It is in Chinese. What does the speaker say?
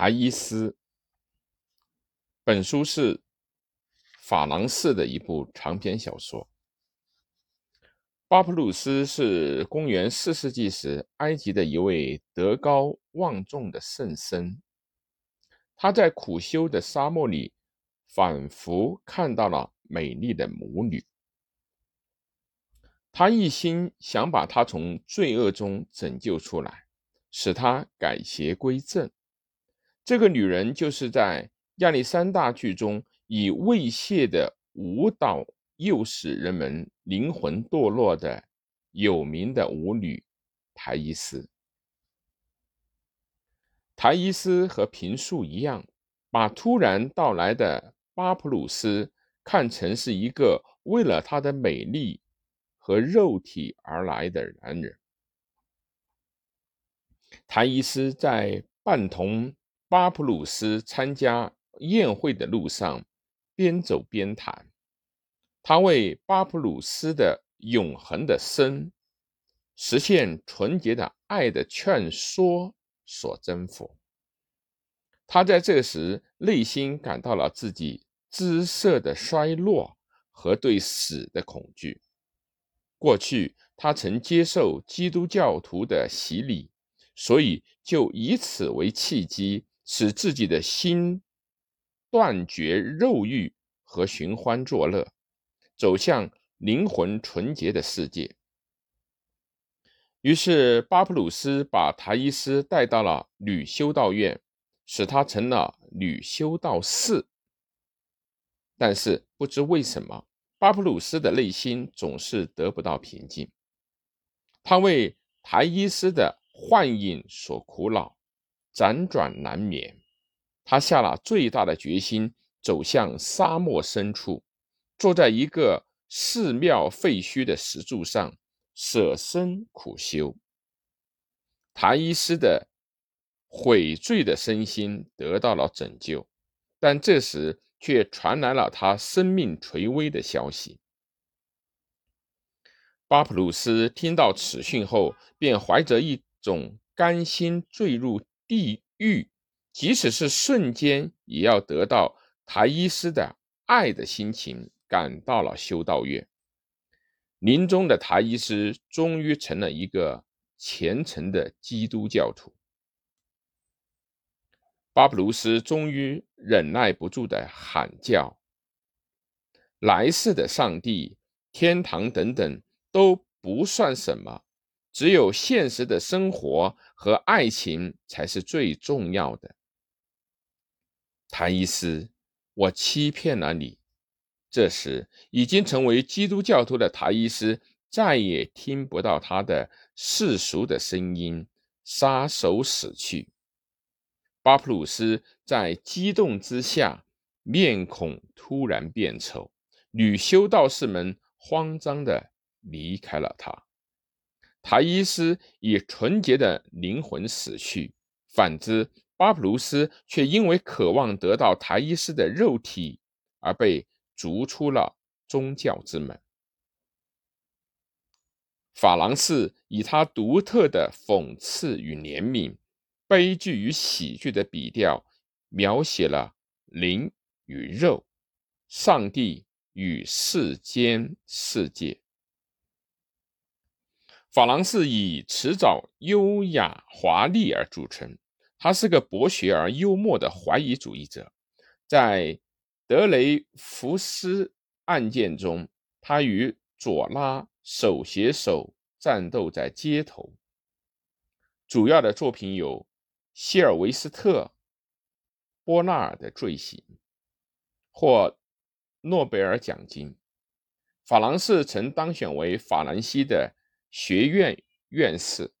台伊斯。本书是法郎士的一部长篇小说。巴普鲁斯是公元四世纪时埃及的一位德高望重的圣僧。他在苦修的沙漠里，仿佛看到了美丽的母女。他一心想把她从罪恶中拯救出来，使她改邪归正。这个女人就是在亚历山大剧中以猥亵的舞蹈诱使人们灵魂堕落的有名的舞女台伊斯。台伊斯和平素一样，把突然到来的巴普鲁斯看成是一个为了她的美丽。和肉体而来的男人，台伊斯在半同巴普鲁斯参加宴会的路上，边走边谈。他为巴普鲁斯的永恒的生、实现纯洁的爱的劝说所征服。他在这时内心感到了自己姿色的衰落和对死的恐惧。过去，他曾接受基督教徒的洗礼，所以就以此为契机，使自己的心断绝肉欲和寻欢作乐，走向灵魂纯洁的世界。于是，巴普鲁斯把塔伊斯带到了女修道院，使她成了女修道士。但是，不知为什么。巴普鲁斯的内心总是得不到平静，他为台伊斯的幻影所苦恼，辗转难眠。他下了最大的决心，走向沙漠深处，坐在一个寺庙废墟的石柱上，舍身苦修。塔伊斯的悔罪的身心得到了拯救，但这时。却传来了他生命垂危的消息。巴普鲁斯听到此讯后，便怀着一种甘心坠入地狱，即使是瞬间也要得到台伊斯的爱的心情，赶到了修道院。临终的台伊斯终于成了一个虔诚的基督教徒。巴布鲁斯终于忍耐不住的喊叫：“来世的上帝、天堂等等都不算什么，只有现实的生活和爱情才是最重要的。”塔伊斯，我欺骗了你。这时，已经成为基督教徒的塔伊斯再也听不到他的世俗的声音，撒手死去。巴普鲁斯在激动之下，面孔突然变丑。女修道士们慌张地离开了他。台伊斯以纯洁的灵魂死去，反之，巴普鲁斯却因为渴望得到台伊斯的肉体而被逐出了宗教之门。法郎士以他独特的讽刺与怜悯。悲剧与喜剧的笔调，描写了灵与肉、上帝与世间世界。法郎是以辞藻优雅华丽而著称，他是个博学而幽默的怀疑主义者。在德雷福斯案件中，他与左拉手携手战斗在街头。主要的作品有。希尔维斯特·波纳尔的罪行，获诺贝尔奖金。法郎士曾当选为法兰西的学院院士。